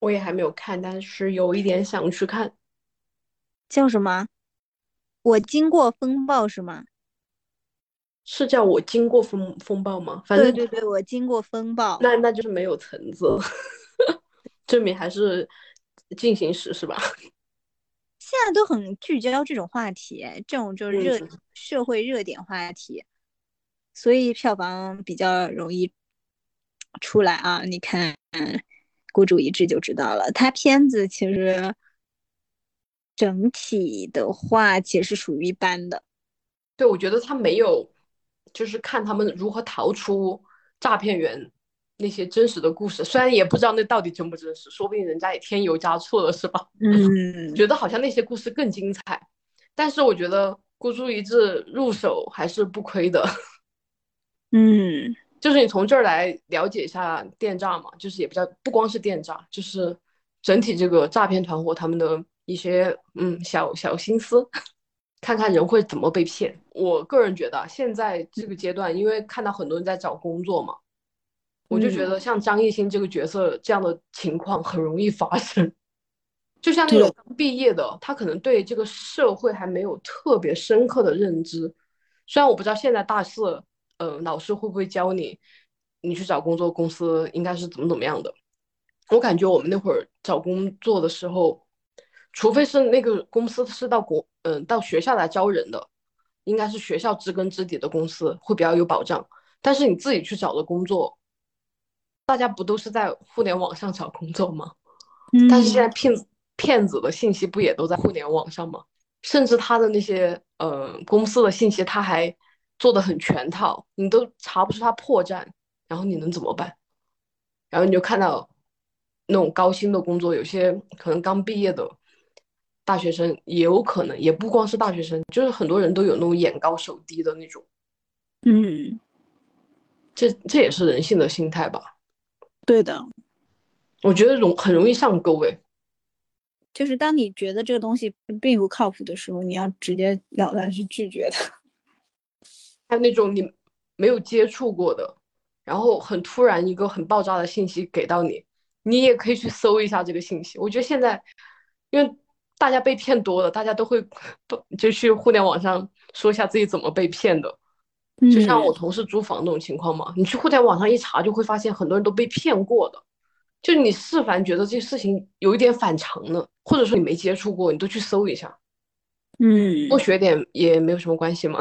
[SPEAKER 2] 我也还没有看，但是有一点想去看。
[SPEAKER 1] 叫什么？我经过风暴是吗？
[SPEAKER 2] 是叫我经过风风暴吗？反正
[SPEAKER 1] 对对对，我经过风暴。
[SPEAKER 2] 那那就是没有层次，证明还是进行时是吧？
[SPEAKER 1] 现在都很聚焦这种话题，这种就是热
[SPEAKER 2] 嗯
[SPEAKER 1] 社会热点话题，所以票房比较容易出来啊。你看《孤注一掷》就知道了，它片子其实整体的话其实是属于一般的。
[SPEAKER 2] 对，我觉得他没有，就是看他们如何逃出诈骗员那些真实的故事，虽然也不知道那到底真不真实，说不定人家也添油加醋了，是吧？
[SPEAKER 1] 嗯，
[SPEAKER 2] 觉得好像那些故事更精彩，但是我觉得孤注一掷入手还是不亏的。
[SPEAKER 1] 嗯，
[SPEAKER 2] 就是你从这儿来了解一下电诈嘛，就是也比较不光是电诈，就是整体这个诈骗团伙他们的一些嗯小小心思，看看人会怎么被骗。我个人觉得啊现在这个阶段，因为看到很多人在找工作嘛，我就觉
[SPEAKER 1] 嗯
[SPEAKER 2] 得像张艺兴这个角色这样的情况很容易发生。就像那种刚毕业的，他可能对这个社会还没有特别深刻的认知。虽然我不知道现在大四，呃，老师会不会教你，你去找工作，公司应该是怎么怎么样的。我感觉我们那会儿找工作的时候，除非是那个公司是到国，嗯、到学校来招人的，应该是学校知根知底的公司会比较有保障。但是你自己去找的工作，大家不都是在互联网上找工作吗？嗯 但是现在骗子骗子的信息不也都在互联网上吗？甚至他的那些呃公司的信息，他还做的很全套，你都查不出他破绽，然后你能怎么办？然后你就看到那种高薪的工作，有些可能刚毕业的大学生，也有可能，也不光是大学生，就是很多人都有那种眼高手低的那种，
[SPEAKER 1] 嗯，
[SPEAKER 2] 这这也是人性的心态吧？
[SPEAKER 1] 对的，
[SPEAKER 2] 我觉得容很容易上钩诶。
[SPEAKER 1] 就是当你觉得这个东西并不靠谱的时候，你要直截了当去拒绝它。
[SPEAKER 2] 还有那种你没有接触过的，然后很突然一个很爆炸的信息给到你，你也可以去搜一下这个信息。我觉得现在，因为大家被骗多了，大家都会都就去互联网上说一下自己怎么被骗的。就像我同事租房那种情况嘛，你去互联网上一查，就会发现很多人都被骗过的。就你是凡觉得这事情有一点反常的，或者说你没接触过，你都去搜一下，
[SPEAKER 1] 嗯，
[SPEAKER 2] 多学点也没有什么关系嘛，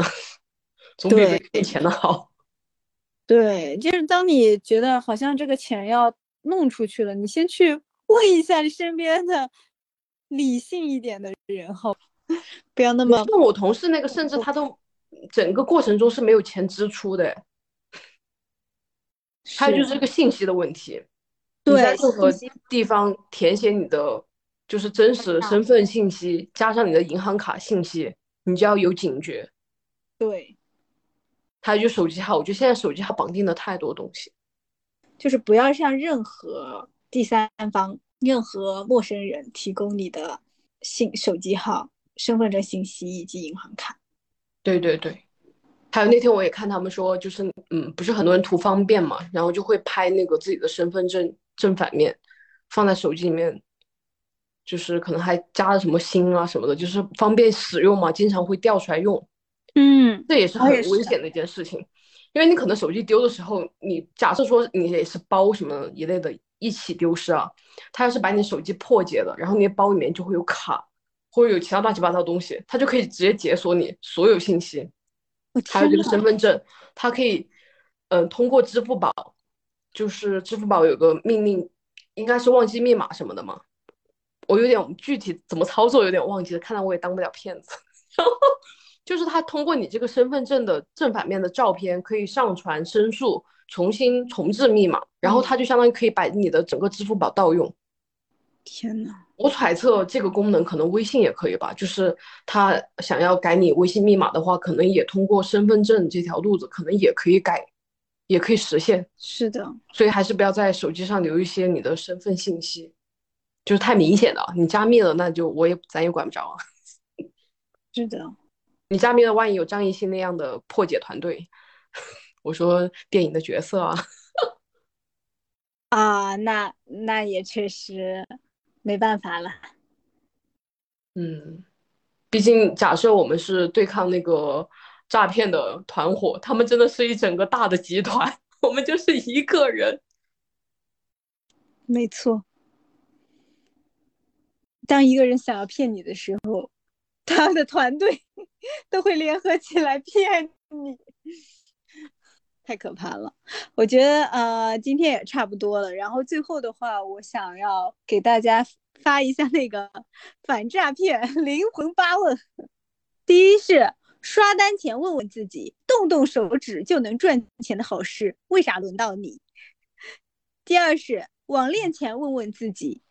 [SPEAKER 2] 总比被
[SPEAKER 1] 对
[SPEAKER 2] 骗钱的好。
[SPEAKER 1] 对，就是当你觉得好像这个钱要弄出去了，你先去问一下你身边的理性一点的人，好，不要那么
[SPEAKER 2] 像我同事那个，甚至他都整个过程中是没有钱支出的，还有就是这个信息的问题。对在
[SPEAKER 1] 对
[SPEAKER 2] 任何地方填写你的就是真实身份信息，加上你的银行卡信息，你就要有警觉。
[SPEAKER 1] 对，
[SPEAKER 2] 还有就手机号，我觉得现在手机号绑定了太多东西。
[SPEAKER 1] 就是不要向任何第三方、任何陌生人提供你的信、手机号、身份证信息以及银行卡。
[SPEAKER 2] 对对对，还有那天我也看他们说，就是嗯，不是很多人图方便嘛，然后就会拍那个自己的身份证正反面，放在手机里面，就是可能还加了什么星啊什么的，就是方便使用嘛，经常会调出来用。
[SPEAKER 1] 嗯，
[SPEAKER 2] 这也是很危险的一件事情，因为你可能手机丢的时候，你假设说你也是包什么一类的一起丢失啊，他要是把你手机破解了，然后你的包里面就会有卡或者有其他乱七八糟的东西，他就可以直接解锁你所有信息。还有这个身份证，他可以，嗯、通过支付宝，就是支付宝有个命令，应该是忘记密码什么的嘛，我有点具体怎么操作有点忘记了，看来我也当不了骗子。然 后就是他通过你这个身份证的正反面的照片，可以上传申诉，重新重置密码，然后他就相当于可以把你的整个支付宝盗用。
[SPEAKER 1] 天呐，
[SPEAKER 2] 我揣测这个功能可能微信也可以吧，就是他想要改你微信密码的话，可能也通过身份证这条路子，可能也可以改，也可以实现。
[SPEAKER 1] 是的，
[SPEAKER 2] 所以还是不要在手机上留一些你的身份信息，就是太明显了。你加密了，那就我也咱也管不着啊。
[SPEAKER 1] 是的，
[SPEAKER 2] 你加密了，万一有张艺兴那样的破解团队，我说电影的角色啊，
[SPEAKER 1] 啊，那那也确实没办法了。
[SPEAKER 2] 嗯，毕竟假设我们是对抗那个诈骗的团伙，他们真的是一整个大的集团，我们就是一个人。
[SPEAKER 1] 没错，当一个人想要骗你的时候，他的团队都会联合起来骗你，太可怕了。我觉得呃，今天也差不多了。然后最后的话，我想要给大家发一下那个 反诈骗灵魂八问。第一是刷单前问问自己，动动手指就能赚钱的好事，为啥轮到你？第二是网恋前问问自己，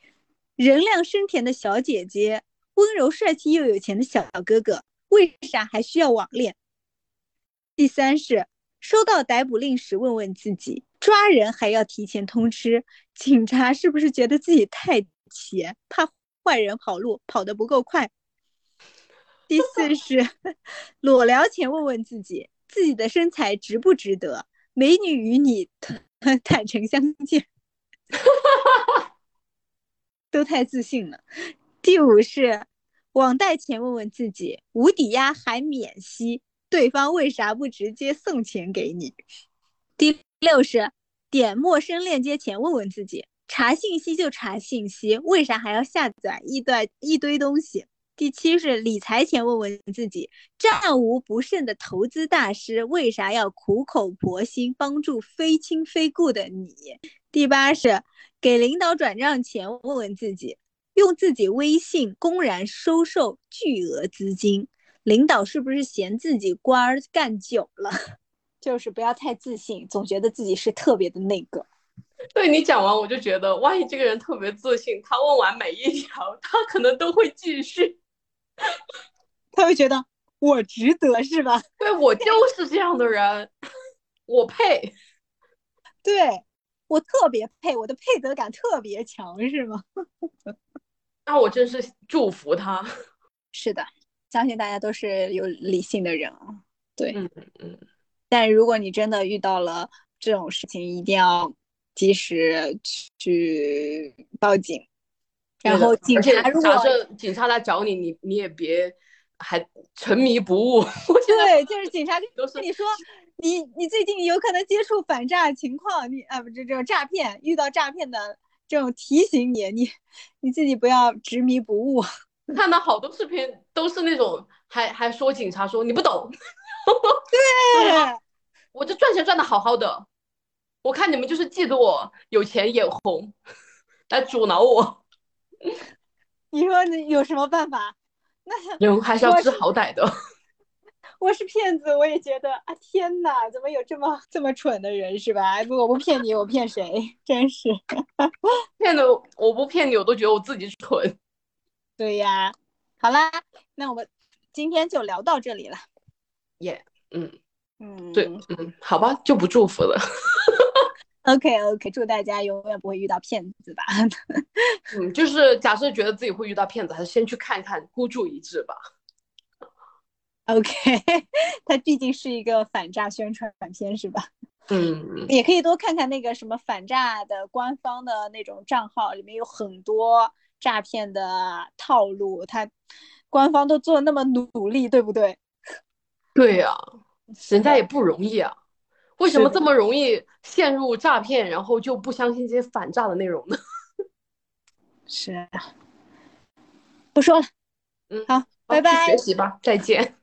[SPEAKER 1] 人靓声甜的小姐姐，温柔帅气又有钱的小哥哥，为啥还需要网恋？第三是收到逮捕令时问问自己，抓人还要提前通知，警察是不是觉得自己太闲，怕坏人跑路跑得不够快？第四是裸聊前问问自己，自己的身材值不值得？美女与你 坦诚相见，都太自信了。第五是网贷前问问自己，无抵押还免息，对方为啥不直接送钱给你？第六是点陌生链接前问问自己，查信息就查信息，为啥还要下载一段一堆东西？第七是理财前问问自己，战无不胜的投资大师为啥要苦口婆心帮助非亲非故的你？第八是给领导转账前问问自己，用自己微信公然收受巨额资金，领导是不是嫌自己官儿干久了？就是不要太自信，总觉得自己是特别的那个。
[SPEAKER 2] 对你讲完，我就觉得，万一这个人特别自信，他问完每一条，他可能都会继续。
[SPEAKER 1] 他会觉得我值得是吧？
[SPEAKER 2] 对我就是这样的人，我配。
[SPEAKER 1] 对我特别配，我的配得感特别强是吗？
[SPEAKER 2] 那我真是祝福他。
[SPEAKER 1] 是的，相信大家都是有理性的人啊。对，
[SPEAKER 2] 嗯嗯。
[SPEAKER 1] 但如果你真的遇到了这种事情，一定要及时去报警。然后警察如果
[SPEAKER 2] 假设警察来找你，你你也别还沉迷不悟。
[SPEAKER 1] 对，就是警察跟 你说，你你最近有可能接触反诈情况，你啊不这这种诈骗，遇到诈骗的这种提醒你，你你自己不要执迷不悟。
[SPEAKER 2] 看到好多视频都是那种还还说警察说你不懂，
[SPEAKER 1] 对，
[SPEAKER 2] 我这赚钱赚的好好的，我看你们就是嫉妒我有钱眼红，来阻挠我。
[SPEAKER 1] 你说你有什么办法？那
[SPEAKER 2] 人还是要知好歹的。
[SPEAKER 1] 我是骗子，我也觉得啊，天哪，怎么有这么这么蠢的人是吧？不，我不骗你，我骗谁？真是
[SPEAKER 2] 骗的，我不骗你，我都觉得我自己蠢。
[SPEAKER 1] 对呀，好啦，那我们今天就聊到这里了。
[SPEAKER 2] 耶，嗯
[SPEAKER 1] 嗯，
[SPEAKER 2] 对，嗯，好吧，就不祝福了。
[SPEAKER 1] OK OK，祝大家永远不会遇到骗子吧。
[SPEAKER 2] 嗯，就是假设觉得自己会遇到骗子，还是先去看一看，孤注一掷吧。
[SPEAKER 1] OK，它毕竟是一个反诈宣传片，是吧？
[SPEAKER 2] 嗯，
[SPEAKER 1] 也可以多看看那个什么反诈的官方的那种账号，里面有很多诈骗的套路，它官方都做那么努力，对不对？
[SPEAKER 2] 对呀、人家也不容易啊，为什么这么容易陷入诈骗，然后就不相信这些反诈的内容呢？
[SPEAKER 1] 是啊，不说了，
[SPEAKER 2] 嗯，
[SPEAKER 1] 好，拜拜
[SPEAKER 2] 学。习吧，再见。